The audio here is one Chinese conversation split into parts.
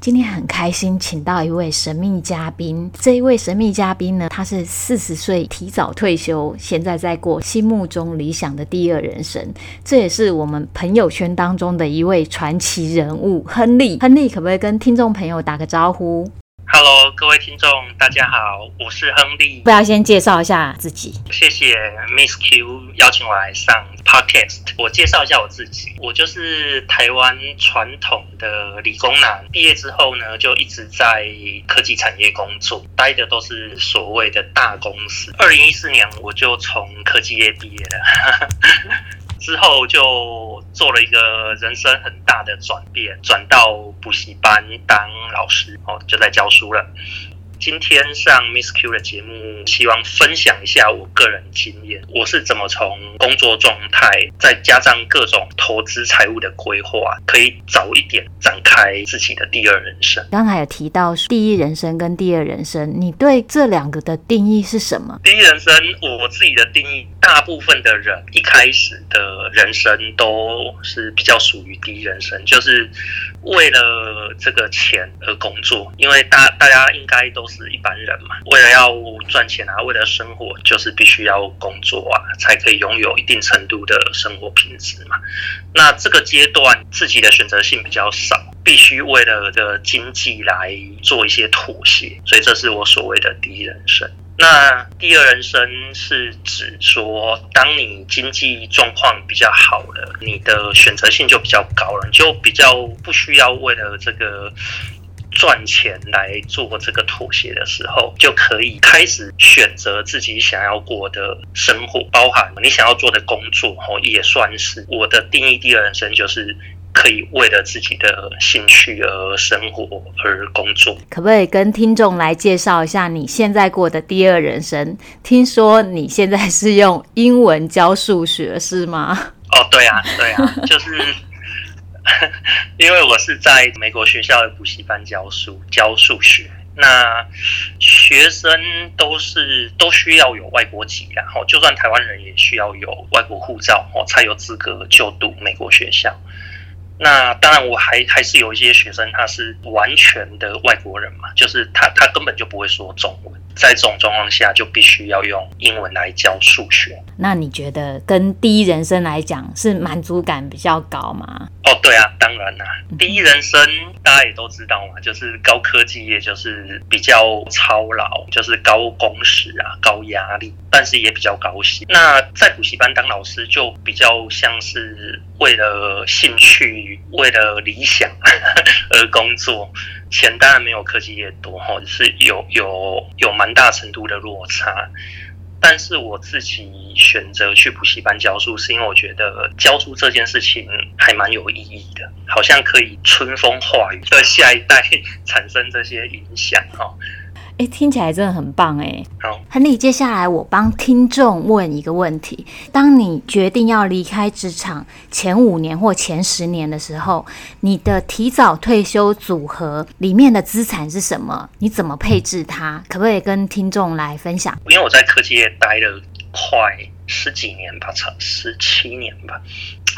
今天很开心，请到一位神秘嘉宾。这一位神秘嘉宾呢，他是四十岁提早退休，现在在过心目中理想的第二人生。这也是我们朋友圈当中的一位传奇人物——亨利。亨利，可不可以跟听众朋友打个招呼？Hello，各位听众，大家好，我是亨利。不要先介绍一下自己。谢谢 Miss Q 邀请我来上 Podcast。我介绍一下我自己，我就是台湾传统的理工男，毕业之后呢，就一直在科技产业工作，待的都是所谓的大公司。二零一四年我就从科技业毕业了。之后就做了一个人生很大的转变，转到补习班当老师，哦，就在教书了。今天上 Miss Q 的节目，希望分享一下我个人经验，我是怎么从工作状态，再加上各种投资财务的规划，可以早一点展开自己的第二人生。刚才有提到第一人生跟第二人生，你对这两个的定义是什么？第一人生，我自己的定义，大部分的人一开始的人生都是比较属于第一人生，就是为了这个钱而工作，因为大大家应该都。是一般人嘛，为了要赚钱啊，为了生活，就是必须要工作啊，才可以拥有一定程度的生活品质嘛。那这个阶段自己的选择性比较少，必须为了的经济来做一些妥协，所以这是我所谓的第一人生。那第二人生是指说，当你经济状况比较好了，你的选择性就比较高了，你就比较不需要为了这个。赚钱来做这个妥协的时候，就可以开始选择自己想要过的生活，包含你想要做的工作哦，也算是我的定义。第二人生就是可以为了自己的兴趣而生活而工作。可不可以跟听众来介绍一下你现在过的第二人生？听说你现在是用英文教数学，是吗？哦，对啊，对啊，就是。因为我是在美国学校的补习班教书，教数学，那学生都是都需要有外国籍，然后就算台湾人也需要有外国护照哦，才有资格就读美国学校。那当然，我还还是有一些学生他是完全的外国人嘛，就是他他根本就不会说中文，在这种状况下就必须要用英文来教数学。那你觉得跟第一人生来讲是满足感比较高吗？哦，对啊，当然啦，第一人生大家也都知道嘛，就是高科技业就是比较操劳，就是高工时啊，高压力，但是也比较高薪。那在补习班当老师就比较像是为了兴趣。为了理想 而工作，钱当然没有科技业多哈，是有有有蛮大程度的落差。但是我自己选择去补习班教书，是因为我觉得教书这件事情还蛮有意义的，好像可以春风化雨，在下一代 产生这些影响哈。哎，听起来真的很棒哎！好，亨利，接下来我帮听众问一个问题：当你决定要离开职场前五年或前十年的时候，你的提早退休组合里面的资产是什么？你怎么配置它？可不可以跟听众来分享？因为我在科技业待了快十几年吧，差十七年吧，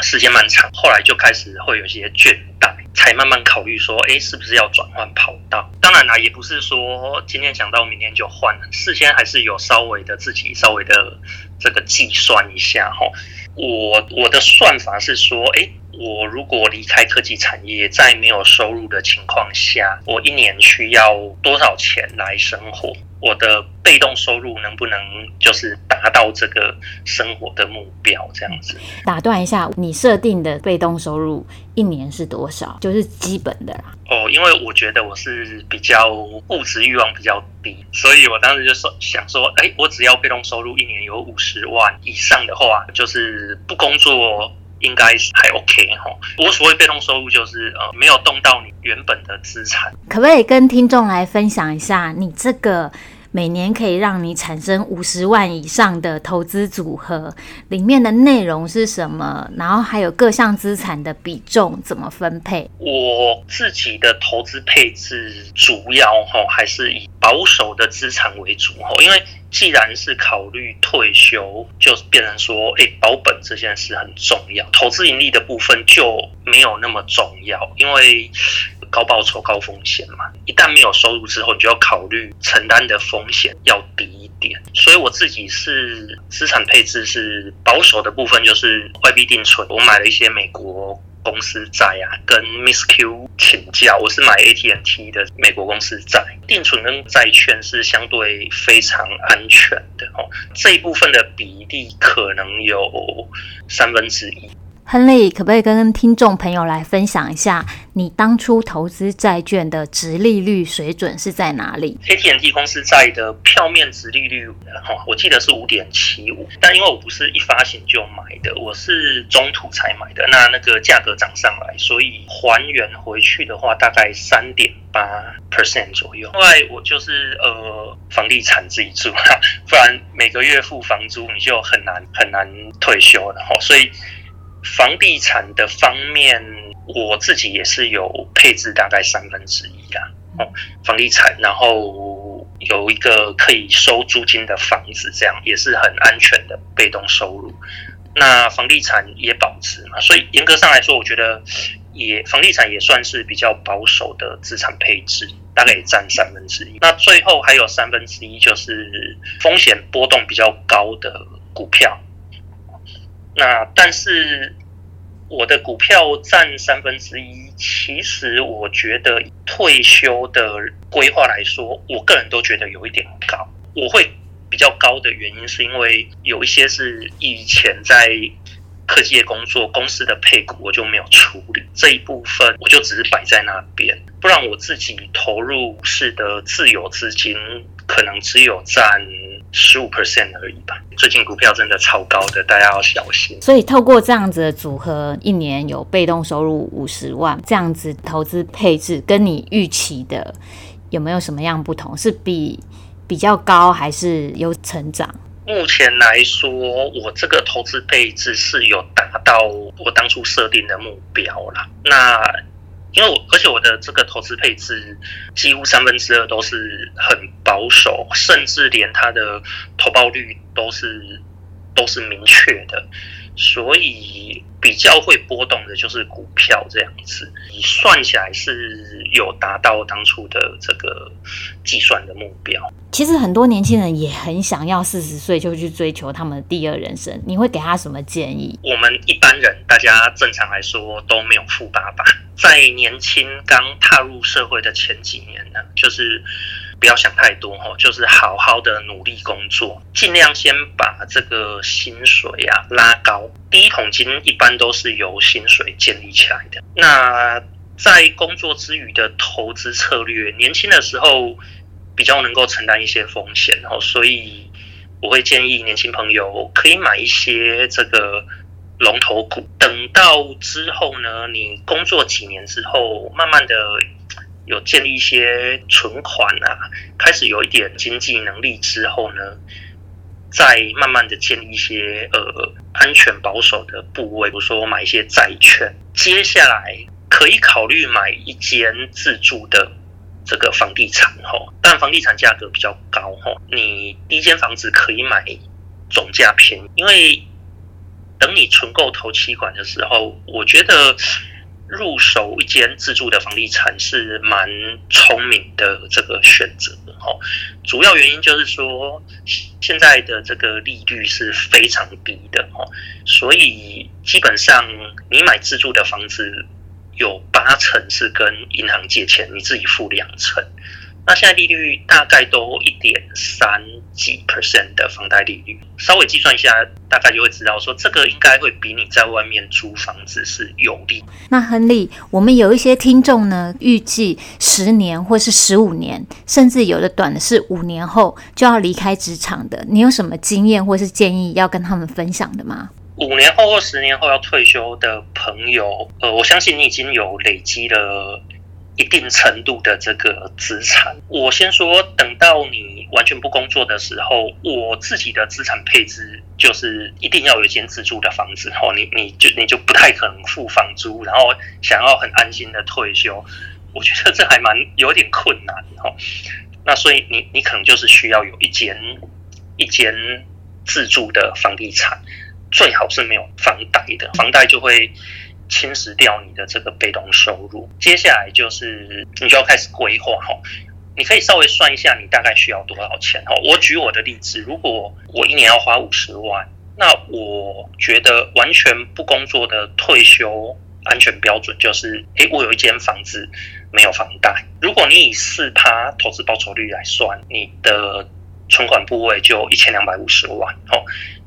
时间蛮长。后来就开始会有些倦怠。才慢慢考虑说，哎，是不是要转换跑道？当然啦，也不是说今天想到明天就换了，事先还是有稍微的自己稍微的这个计算一下哈。我我的算法是说，哎，我如果离开科技产业，在没有收入的情况下，我一年需要多少钱来生活？我的被动收入能不能就是达到这个生活的目标？这样子。打断一下，你设定的被动收入一年是多少？就是基本的啦。哦，因为我觉得我是比较物质欲望比较低，所以我当时就说想说，哎，我只要被动收入一年有五十万以上的话，就是不工作。应该是还 OK 哈。我所谓被动收入就是呃，没有动到你原本的资产。可不可以跟听众来分享一下，你这个每年可以让你产生五十万以上的投资组合，里面的内容是什么？然后还有各项资产的比重怎么分配？我自己的投资配置主要哈还是以保守的资产为主哈，因为既然是考虑退休，就变成说，诶，保本这件事很重要，投资盈利的部分就没有那么重要，因为。高报酬高风险嘛，一旦没有收入之后，你就要考虑承担的风险要低一点。所以我自己是资产配置是保守的部分，就是外币定存。我买了一些美国公司债啊，跟 Miss Q 请教，我是买 AT&T 的美国公司债。定存跟债券是相对非常安全的哦。这一部分的比例可能有三分之一。亨利，可不可以跟听众朋友来分享一下，你当初投资债券的殖利率水准是在哪里？AT&T 公司债的票面殖利率，哈，我记得是五点七五，但因为我不是一发行就买的，我是中途才买的，那那个价格涨上来，所以还原回去的话，大概三点八 percent 左右。另外，我就是呃房地产自己住，不然每个月付房租，你就很难很难退休了哈，所以。房地产的方面，我自己也是有配置大概三分之一啦。哦，房地产，然后有一个可以收租金的房子，这样也是很安全的被动收入。那房地产也保值嘛，所以严格上来说，我觉得也房地产也算是比较保守的资产配置，大概也占三分之一。那最后还有三分之一就是风险波动比较高的股票。那但是我的股票占三分之一，其实我觉得退休的规划来说，我个人都觉得有一点高。我会比较高的原因，是因为有一些是以前在科技业工作公司的配股，我就没有处理这一部分，我就只是摆在那边。不然我自己投入式的自有资金，可能只有占。十五 percent 而已吧。最近股票真的超高的，大家要小心。所以透过这样子的组合，一年有被动收入五十万，这样子投资配置跟你预期的有没有什么样不同？是比比较高，还是有成长？目前来说，我这个投资配置是有达到我当初设定的目标啦。那因为我，而且我的这个投资配置几乎三分之二都是很保守，甚至连它的投报率都是都是明确的，所以比较会波动的就是股票这样子。你算起来是有达到当初的这个计算的目标。其实很多年轻人也很想要四十岁就去追求他们的第二人生，你会给他什么建议？我们一般人，大家正常来说都没有富爸爸。在年轻刚踏入社会的前几年呢，就是不要想太多哈，就是好好的努力工作，尽量先把这个薪水啊拉高。第一桶金一般都是由薪水建立起来的。那在工作之余的投资策略，年轻的时候比较能够承担一些风险，然后所以我会建议年轻朋友可以买一些这个。龙头股，等到之后呢，你工作几年之后，慢慢的有建立一些存款啊，开始有一点经济能力之后呢，再慢慢的建立一些呃安全保守的部位，比如说我买一些债券，接下来可以考虑买一间自住的这个房地产哈，但房地产价格比较高哈，你第一间房子可以买总价便宜，因为。等你存够头期款的时候，我觉得入手一间自住的房地产是蛮聪明的这个选择哦。主要原因就是说，现在的这个利率是非常低的哦，所以基本上你买自住的房子有八成是跟银行借钱，你自己付两成。那现在利率大概都一点三几 percent 的房贷利率，稍微计算一下，大概就会知道说，这个应该会比你在外面租房子是有利。那亨利，我们有一些听众呢，预计十年或是十五年，甚至有的短的是五年后就要离开职场的，你有什么经验或是建议要跟他们分享的吗？五年后或十年后要退休的朋友，呃，我相信你已经有累积了。一定程度的这个资产，我先说，等到你完全不工作的时候，我自己的资产配置就是一定要有一间自住的房子哦。你你就你就不太可能付房租，然后想要很安心的退休，我觉得这还蛮有点困难哈。那所以你你可能就是需要有一间一间自住的房地产，最好是没有房贷的，房贷就会。侵蚀掉你的这个被动收入，接下来就是你就要开始规划哈。你可以稍微算一下，你大概需要多少钱哈。我举我的例子，如果我一年要花五十万，那我觉得完全不工作的退休安全标准就是，诶，我有一间房子没有房贷。如果你以四趴投资报酬率来算，你的存款部位就一千两百五十万哦。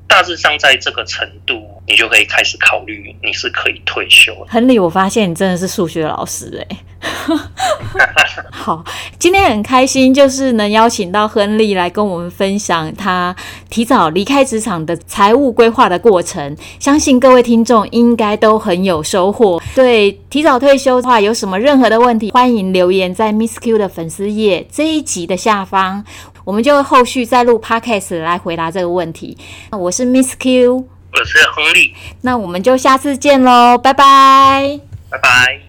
大致上在这个程度，你就可以开始考虑你是可以退休。亨利，我发现你真的是数学老师哎。好，今天很开心，就是能邀请到亨利来跟我们分享他提早离开职场的财务规划的过程。相信各位听众应该都很有收获。对提早退休的话，有什么任何的问题，欢迎留言在 Miss Q 的粉丝页这一集的下方。我们就会后续再录 podcast 来回答这个问题。我是 Miss Q，我是亨利，那我们就下次见喽，拜拜，拜拜。